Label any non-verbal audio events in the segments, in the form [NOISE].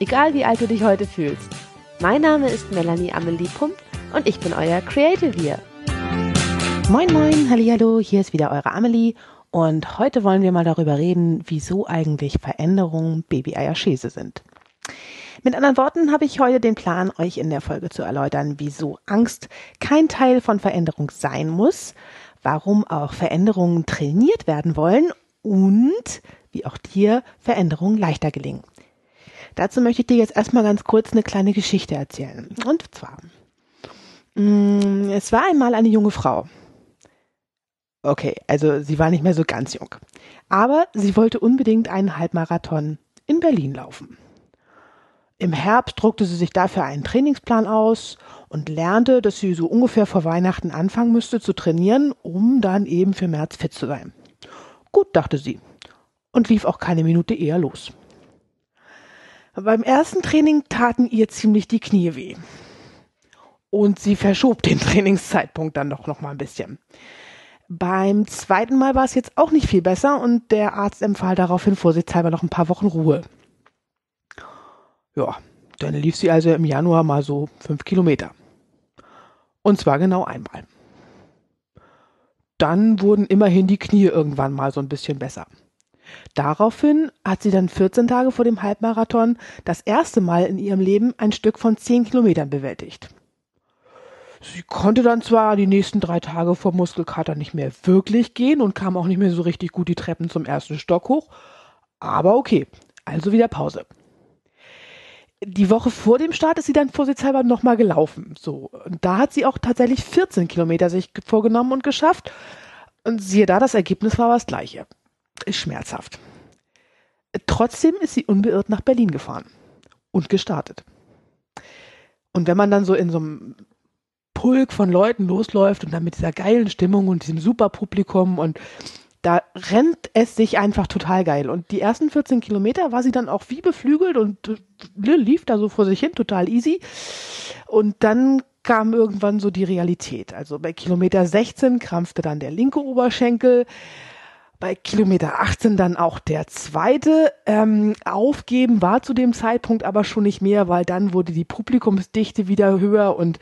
egal wie alt du dich heute fühlst. Mein Name ist Melanie Amelie Pump und ich bin euer Creative hier. Moin moin, hallo, hier ist wieder eure Amelie und heute wollen wir mal darüber reden, wieso eigentlich Veränderungen Baby-Eier-Schäse sind. Mit anderen Worten habe ich heute den Plan, euch in der Folge zu erläutern, wieso Angst kein Teil von Veränderung sein muss, warum auch Veränderungen trainiert werden wollen und wie auch dir Veränderungen leichter gelingen. Dazu möchte ich dir jetzt erstmal ganz kurz eine kleine Geschichte erzählen. Und zwar, mm, es war einmal eine junge Frau. Okay, also sie war nicht mehr so ganz jung. Aber sie wollte unbedingt einen Halbmarathon in Berlin laufen. Im Herbst druckte sie sich dafür einen Trainingsplan aus und lernte, dass sie so ungefähr vor Weihnachten anfangen müsste zu trainieren, um dann eben für März fit zu sein. Gut, dachte sie und lief auch keine Minute eher los. Beim ersten Training taten ihr ziemlich die Knie weh. Und sie verschob den [LAUGHS] Trainingszeitpunkt dann doch noch mal ein bisschen. Beim zweiten Mal war es jetzt auch nicht viel besser und der Arzt empfahl daraufhin vorsichtshalber noch ein paar Wochen Ruhe. Ja, dann lief sie also im Januar mal so fünf Kilometer. Und zwar genau einmal. Dann wurden immerhin die Knie irgendwann mal so ein bisschen besser. Daraufhin hat sie dann 14 Tage vor dem Halbmarathon das erste Mal in ihrem Leben ein Stück von 10 Kilometern bewältigt. Sie konnte dann zwar die nächsten drei Tage vor Muskelkater nicht mehr wirklich gehen und kam auch nicht mehr so richtig gut die Treppen zum ersten Stock hoch, aber okay, also wieder Pause die Woche vor dem Start ist sie dann vorsichtshalber nochmal gelaufen. So. Und da hat sie auch tatsächlich 14 Kilometer sich vorgenommen und geschafft. Und siehe da, das Ergebnis war das gleiche. Ist schmerzhaft. Trotzdem ist sie unbeirrt nach Berlin gefahren und gestartet. Und wenn man dann so in so einem Pulk von Leuten losläuft und dann mit dieser geilen Stimmung und diesem super Publikum und da rennt es sich einfach total geil. Und die ersten 14 Kilometer war sie dann auch wie beflügelt und äh, lief da so vor sich hin, total easy. Und dann kam irgendwann so die Realität. Also bei Kilometer 16 krampfte dann der linke Oberschenkel. Bei Kilometer 18 dann auch der zweite. Ähm, aufgeben war zu dem Zeitpunkt aber schon nicht mehr, weil dann wurde die Publikumsdichte wieder höher und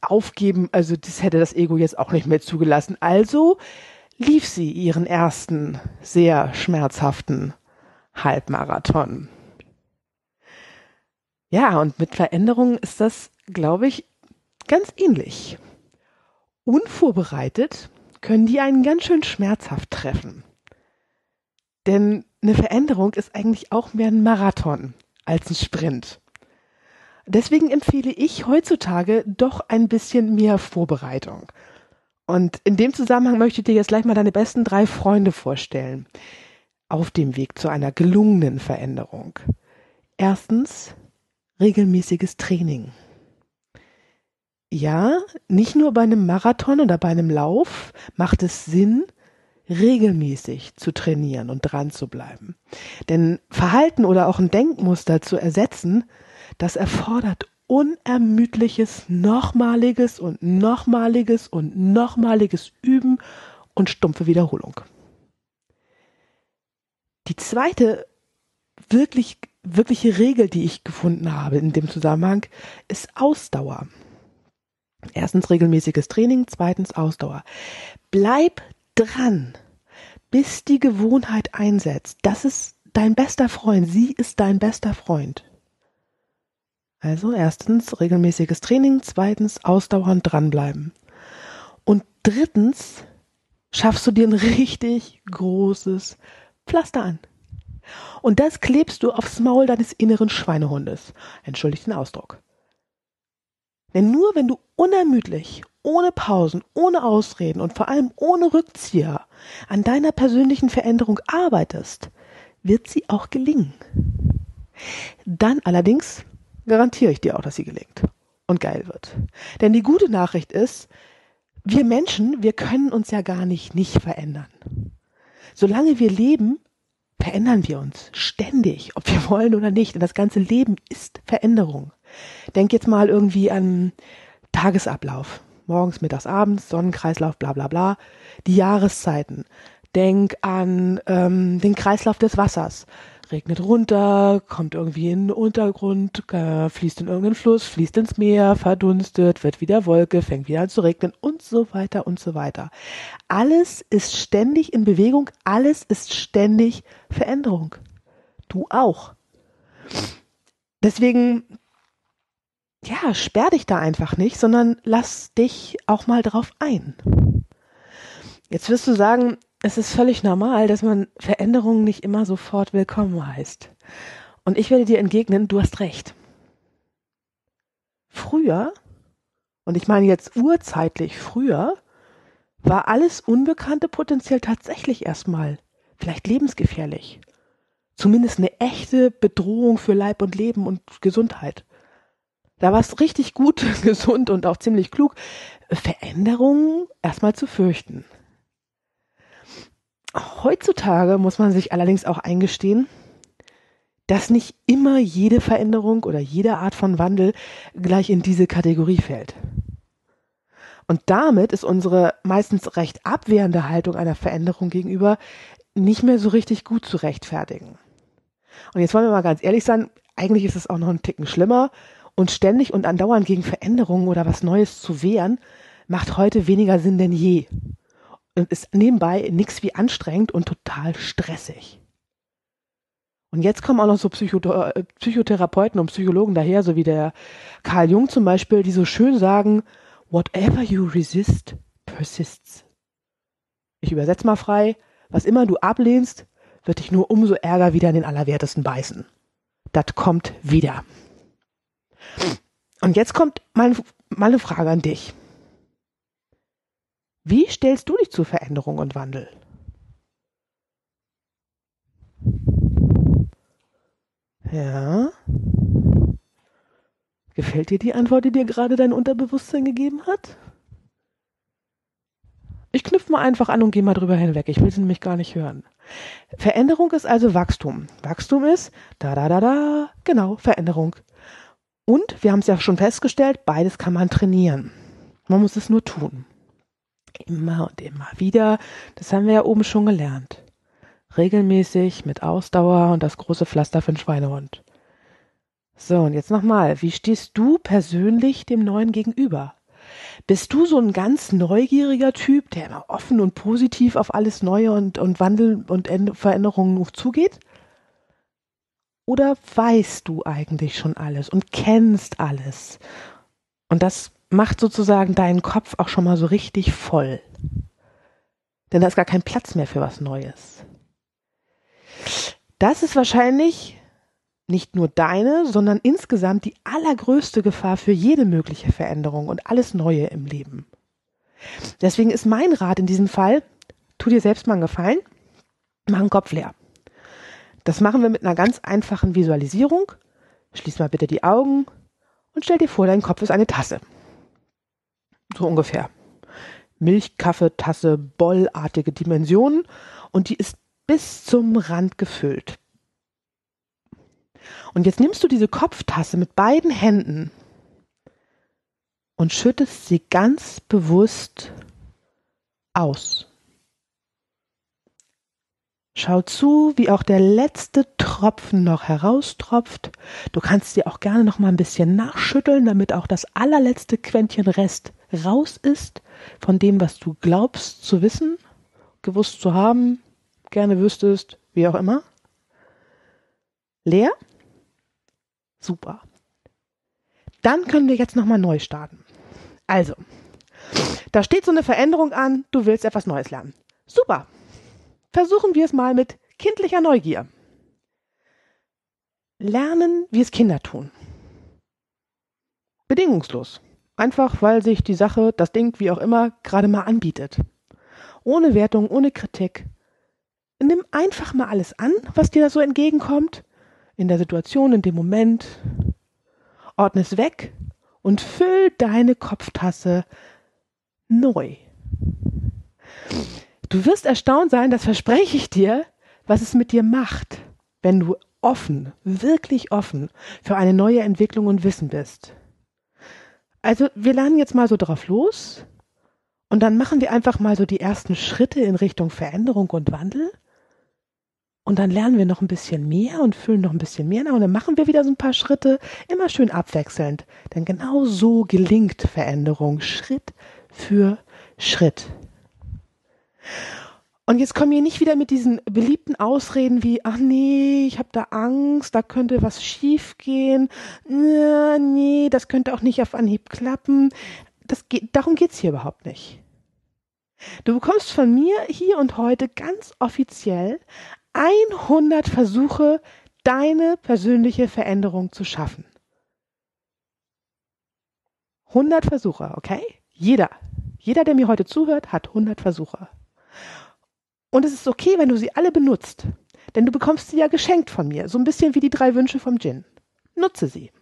aufgeben, also das hätte das Ego jetzt auch nicht mehr zugelassen. Also lief sie ihren ersten sehr schmerzhaften Halbmarathon. Ja, und mit Veränderungen ist das, glaube ich, ganz ähnlich. Unvorbereitet können die einen ganz schön schmerzhaft treffen. Denn eine Veränderung ist eigentlich auch mehr ein Marathon als ein Sprint. Deswegen empfehle ich heutzutage doch ein bisschen mehr Vorbereitung. Und in dem Zusammenhang möchte ich dir jetzt gleich mal deine besten drei Freunde vorstellen. Auf dem Weg zu einer gelungenen Veränderung. Erstens, regelmäßiges Training. Ja, nicht nur bei einem Marathon oder bei einem Lauf macht es Sinn, regelmäßig zu trainieren und dran zu bleiben. Denn Verhalten oder auch ein Denkmuster zu ersetzen, das erfordert unermüdliches, nochmaliges und nochmaliges und nochmaliges Üben und stumpfe Wiederholung. Die zweite wirklich, wirkliche Regel, die ich gefunden habe in dem Zusammenhang, ist Ausdauer. Erstens regelmäßiges Training, zweitens Ausdauer. Bleib dran, bis die Gewohnheit einsetzt. Das ist dein bester Freund. Sie ist dein bester Freund. Also erstens regelmäßiges Training, zweitens ausdauernd dranbleiben. Und drittens schaffst du dir ein richtig großes Pflaster an. Und das klebst du aufs Maul deines inneren Schweinehundes. Entschuldigt den Ausdruck. Denn nur wenn du unermüdlich, ohne Pausen, ohne Ausreden und vor allem ohne Rückzieher an deiner persönlichen Veränderung arbeitest, wird sie auch gelingen. Dann allerdings garantiere ich dir auch, dass sie gelingt und geil wird. Denn die gute Nachricht ist, wir Menschen, wir können uns ja gar nicht nicht verändern. Solange wir leben, verändern wir uns ständig, ob wir [LAUGHS] wollen oder nicht. Und das ganze Leben ist Veränderung. Denk jetzt mal irgendwie an Tagesablauf. Morgens, mittags, abends, Sonnenkreislauf, bla bla bla. Die Jahreszeiten. Denk an ähm, den Kreislauf des Wassers regnet runter, kommt irgendwie in den Untergrund, äh, fließt in irgendeinen Fluss, fließt ins Meer, verdunstet, wird wieder Wolke, fängt wieder an zu regnen und so weiter und so weiter. Alles ist ständig in Bewegung, alles ist ständig Veränderung. Du auch. Deswegen, ja, sperr dich da einfach nicht, sondern lass dich auch mal drauf ein. Jetzt wirst du sagen, es ist völlig normal, dass man Veränderungen nicht immer sofort willkommen heißt. Und ich werde dir entgegnen, du hast recht. Früher, und ich meine jetzt urzeitlich früher, war alles Unbekannte potenziell tatsächlich erstmal vielleicht lebensgefährlich. Zumindest eine echte Bedrohung für Leib und Leben und Gesundheit. Da war es richtig gut, [LAUGHS] gesund und auch ziemlich klug, Veränderungen erstmal zu fürchten. Heutzutage muss man sich allerdings auch eingestehen, dass nicht immer jede Veränderung oder jede Art von Wandel gleich in diese Kategorie fällt. Und damit ist unsere meistens recht abwehrende Haltung einer Veränderung gegenüber nicht mehr so richtig gut zu rechtfertigen. Und jetzt wollen wir mal ganz ehrlich sein, eigentlich ist es auch noch ein Ticken schlimmer und ständig und andauernd gegen Veränderungen oder was Neues zu wehren, macht heute weniger Sinn denn je ist nebenbei nichts wie anstrengend und total stressig. Und jetzt kommen auch noch so Psycho äh, Psychotherapeuten und Psychologen daher, so wie der Carl Jung zum Beispiel, die so schön sagen, whatever you resist, persists. Ich übersetze mal frei, was immer du ablehnst, wird dich nur umso ärger wieder in den Allerwertesten beißen. Das kommt wieder. Und jetzt kommt meine, meine Frage an dich. Wie stellst du dich zu Veränderung und Wandel? Ja. Gefällt dir die Antwort, die dir gerade dein Unterbewusstsein gegeben hat? Ich knüpfe mal einfach an und gehe mal drüber hinweg. Ich will sie nämlich gar nicht hören. Veränderung ist also Wachstum. Wachstum ist da da da da, genau, Veränderung. Und wir haben es ja schon festgestellt, beides kann man trainieren. Man muss es nur tun. Immer und immer wieder. Das haben wir ja oben schon gelernt. Regelmäßig, mit Ausdauer und das große Pflaster für den Schweinehund. So, und jetzt nochmal. Wie stehst du persönlich dem Neuen gegenüber? Bist du so ein ganz neugieriger Typ, der immer offen und positiv auf alles Neue und, und Wandel und Veränderungen zugeht? Oder weißt du eigentlich schon alles und kennst alles? Und das macht sozusagen deinen Kopf auch schon mal so richtig voll. Denn da ist gar kein Platz mehr für was Neues. Das ist wahrscheinlich nicht nur deine, sondern insgesamt die allergrößte Gefahr für jede mögliche Veränderung und alles Neue im Leben. Deswegen ist mein Rat in diesem Fall, tu dir selbst mal einen Gefallen, mach einen Kopf leer. Das machen wir mit einer ganz einfachen Visualisierung. Schließ mal bitte die Augen und stell dir vor, dein Kopf ist eine Tasse. So ungefähr. Milchkaffeetasse, bollartige Dimensionen und die ist bis zum Rand gefüllt. Und jetzt nimmst du diese Kopftasse mit beiden Händen und schüttest sie ganz bewusst aus. Schau zu, wie auch der letzte Tropfen noch heraustropft. Du kannst dir auch gerne noch mal ein bisschen nachschütteln, damit auch das allerletzte Quäntchen Rest raus ist von dem, was du glaubst zu wissen, gewusst zu haben, gerne wüsstest, wie auch immer. Leer? Super. Dann können wir jetzt noch mal neu starten. Also, da steht so eine Veränderung an, du willst etwas Neues lernen. Super. Versuchen wir es mal mit kindlicher Neugier. Lernen, wie es Kinder tun. Bedingungslos. Einfach weil sich die Sache, das Ding, wie auch immer, gerade mal anbietet. Ohne Wertung, ohne Kritik. Nimm einfach mal alles an, was dir da so entgegenkommt, in der Situation, in dem Moment. ordne es weg und füll deine Kopftasse neu. Du wirst erstaunt sein, das verspreche ich dir, was es mit dir macht, wenn du offen, wirklich offen für eine neue Entwicklung und Wissen bist. Also wir lernen jetzt mal so drauf los und dann machen wir einfach mal so die ersten Schritte in Richtung Veränderung und Wandel. Und dann lernen wir noch ein bisschen mehr und füllen noch ein bisschen mehr nach und dann machen wir wieder so ein paar Schritte, immer schön abwechselnd. Denn genau so gelingt Veränderung Schritt für Schritt. Und jetzt kommen wir nicht wieder mit diesen beliebten Ausreden wie, ach nee, ich habe da Angst, da könnte was schiefgehen, nee, das könnte auch nicht auf Anhieb klappen. Das geht, darum geht's hier überhaupt nicht. Du bekommst von mir hier und heute ganz offiziell 100 Versuche, deine persönliche Veränderung zu schaffen. 100 Versuche, okay? Jeder, jeder, der mir heute zuhört, hat 100 Versuche. Und es ist okay, wenn du sie alle benutzt. Denn du bekommst sie ja geschenkt von mir. So ein bisschen wie die drei Wünsche vom Djinn. Nutze sie.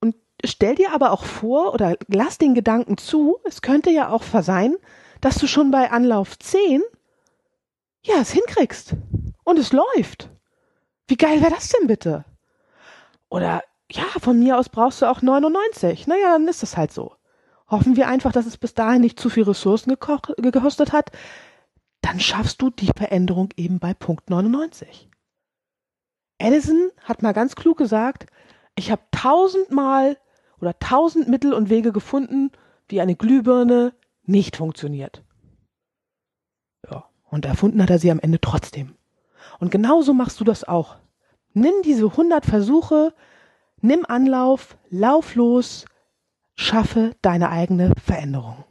Und stell dir aber auch vor oder lass den Gedanken zu, es könnte ja auch sein, dass du schon bei Anlauf 10 ja, es hinkriegst. Und es läuft. Wie geil wäre das denn bitte? Oder ja, von mir aus brauchst du auch 99. Naja, dann ist das halt so. Hoffen wir einfach, dass es bis dahin nicht zu viel Ressourcen gekostet hat, dann schaffst du die Veränderung eben bei Punkt 99. Edison hat mal ganz klug gesagt, ich habe tausendmal oder tausend Mittel und Wege gefunden, wie eine Glühbirne nicht funktioniert. Ja, und erfunden hat er sie am Ende trotzdem. Und genauso machst du das auch. Nimm diese 100 Versuche, nimm Anlauf, lauf los, schaffe deine eigene Veränderung.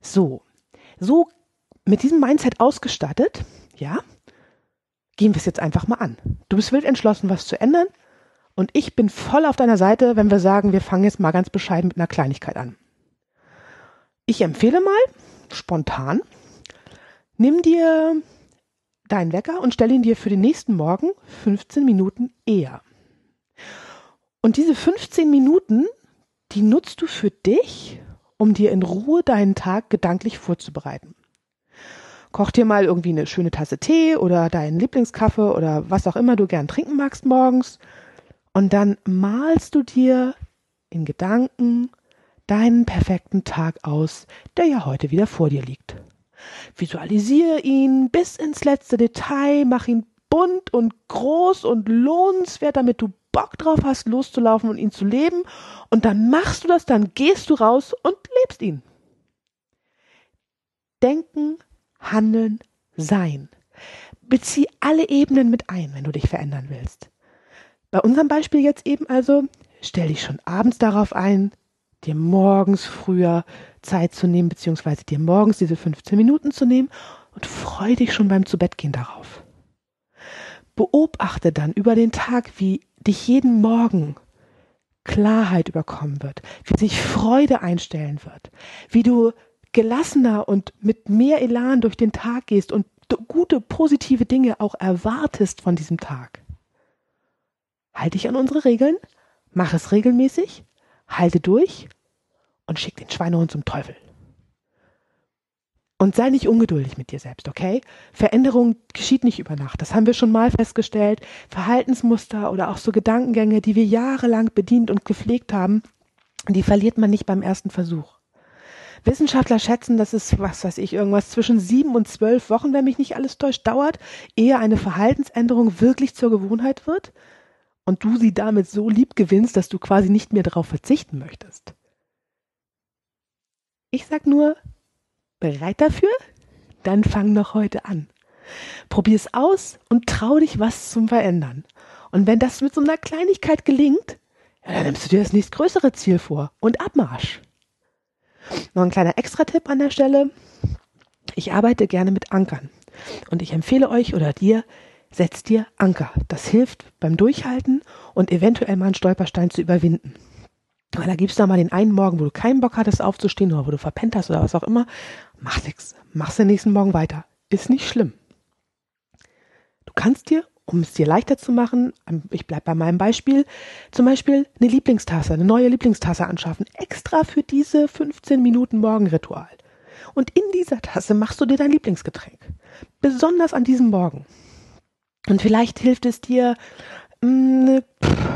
So, so mit diesem Mindset ausgestattet, ja, gehen wir es jetzt einfach mal an. Du bist wild entschlossen, was zu ändern. Und ich bin voll auf deiner Seite, wenn wir sagen, wir fangen jetzt mal ganz bescheiden mit einer Kleinigkeit an. Ich empfehle mal, spontan, nimm dir deinen Wecker und stell ihn dir für den nächsten Morgen 15 Minuten eher. Und diese 15 Minuten, die nutzt du für dich, um dir in Ruhe deinen Tag gedanklich vorzubereiten. Koch dir mal irgendwie eine schöne Tasse Tee oder deinen Lieblingskaffee oder was auch immer du gern trinken magst morgens. Und dann malst du dir in Gedanken deinen perfekten Tag aus, der ja heute wieder vor dir liegt. Visualisiere ihn bis ins letzte Detail, mach ihn bunt und groß und lohnenswert, damit du Bock drauf hast, loszulaufen und ihn zu leben. Und dann machst du das, dann gehst du raus und lebst ihn. Denken, Handeln, Sein. Bezieh alle Ebenen mit ein, wenn du dich verändern willst. Bei unserem Beispiel jetzt eben also, stell dich schon abends darauf ein, dir morgens früher Zeit zu nehmen, beziehungsweise dir morgens diese 15 Minuten zu nehmen und freu dich schon beim Zubettgehen darauf. Beobachte dann über den Tag, wie dich jeden Morgen Klarheit überkommen wird, wie sich Freude einstellen wird, wie du gelassener und mit mehr Elan durch den Tag gehst und gute, positive Dinge auch erwartest von diesem Tag. Halte dich an unsere Regeln, mach es regelmäßig, halte durch und schick den Schweinehund zum Teufel. Und sei nicht ungeduldig mit dir selbst, okay? Veränderung geschieht nicht über Nacht. Das haben wir schon mal festgestellt. Verhaltensmuster oder auch so Gedankengänge, die wir jahrelang bedient und gepflegt haben, die verliert man nicht beim ersten Versuch. Wissenschaftler schätzen, dass es, was weiß ich, irgendwas zwischen sieben und zwölf Wochen, wenn mich nicht alles täuscht, dauert, ehe eine Verhaltensänderung wirklich zur Gewohnheit wird und du sie damit so lieb gewinnst, dass du quasi nicht mehr darauf verzichten möchtest. Ich sag nur, bereit dafür? Dann fang noch heute an. Probier's aus und trau dich, was zum Verändern. Und wenn das mit so einer Kleinigkeit gelingt, ja, dann nimmst du dir das nächstgrößere Ziel vor und Abmarsch. Noch ein kleiner Extra-Tipp an der Stelle. Ich arbeite gerne mit Ankern. Und ich empfehle euch oder dir, setzt dir Anker. Das hilft beim Durchhalten und eventuell mal einen Stolperstein zu überwinden. Weil da gibt's da mal den einen Morgen, wo du keinen Bock hattest aufzustehen oder wo du verpennt hast oder was auch immer. Mach nix. Mach's den nächsten Morgen weiter. Ist nicht schlimm. Du kannst dir um es dir leichter zu machen, ich bleibe bei meinem Beispiel, zum Beispiel eine Lieblingstasse, eine neue Lieblingstasse anschaffen, extra für diese 15 Minuten Morgenritual. Und in dieser Tasse machst du dir dein Lieblingsgetränk. Besonders an diesem Morgen. Und vielleicht hilft es dir, mm, eine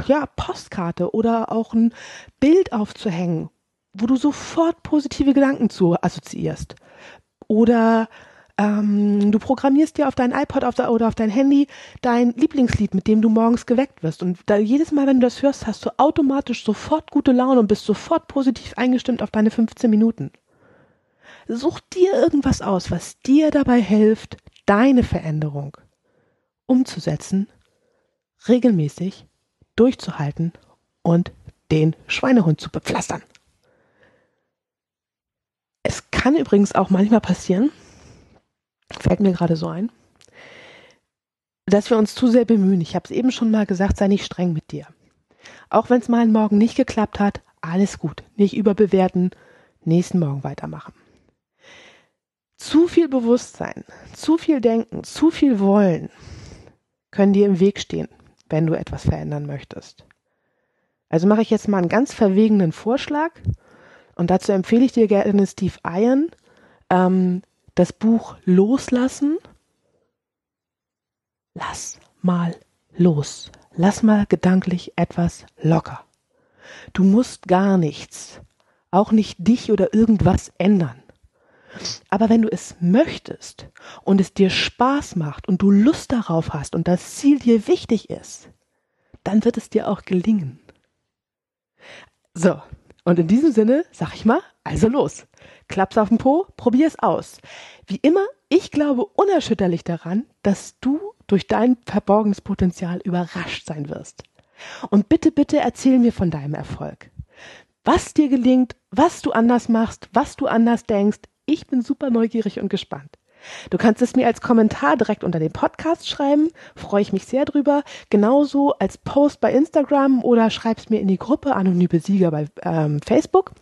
ja, Postkarte oder auch ein Bild aufzuhängen, wo du sofort positive Gedanken zu assoziierst. Oder ähm, du programmierst dir auf dein iPod auf oder auf dein Handy dein Lieblingslied, mit dem du morgens geweckt wirst. Und da, jedes Mal, wenn du das hörst, hast du automatisch sofort gute Laune und bist sofort positiv eingestimmt auf deine 15 Minuten. Such dir irgendwas aus, was dir dabei hilft, deine Veränderung umzusetzen, regelmäßig durchzuhalten und den Schweinehund zu bepflastern. Es kann übrigens auch manchmal passieren, fällt mir gerade so ein, dass wir uns zu sehr bemühen. Ich habe es eben schon mal gesagt, sei nicht streng mit dir. Auch wenn es mal einen Morgen nicht geklappt hat, alles gut. Nicht überbewerten, nächsten Morgen weitermachen. Zu viel Bewusstsein, zu viel Denken, zu viel Wollen können dir im Weg stehen, wenn du etwas verändern möchtest. Also mache ich jetzt mal einen ganz verwegenen Vorschlag und dazu empfehle ich dir gerne Steve Iron, ähm, das Buch Loslassen. Lass mal los. Lass mal gedanklich etwas locker. Du musst gar nichts, auch nicht dich oder irgendwas ändern. Aber wenn du es möchtest und es dir Spaß macht und du Lust darauf hast und das Ziel dir wichtig ist, dann wird es dir auch gelingen. So, und in diesem Sinne sag ich mal, also los. Klapp's auf den Po, probier es aus. Wie immer, ich glaube unerschütterlich daran, dass du durch dein verborgenes Potenzial überrascht sein wirst. Und bitte, bitte erzähl mir von deinem Erfolg. Was dir gelingt, was du anders machst, was du anders denkst. Ich bin super neugierig und gespannt. Du kannst es mir als Kommentar direkt unter den Podcast schreiben, freue ich mich sehr drüber. Genauso als Post bei Instagram oder schreib's mir in die Gruppe Anonyme Sieger bei ähm, Facebook.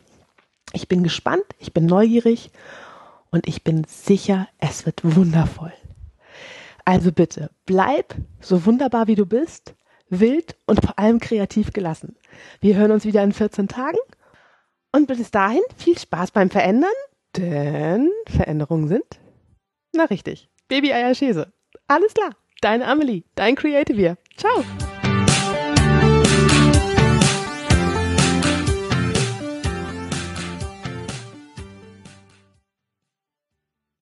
Ich bin gespannt, ich bin neugierig und ich bin sicher, es wird wundervoll. Also bitte, bleib so wunderbar wie du bist, wild und vor allem kreativ gelassen. Wir hören uns wieder in 14 Tagen und bis dahin viel Spaß beim Verändern, denn Veränderungen sind na richtig. Baby Eier Schäse. Alles klar. Deine Amelie, dein Creative Ciao.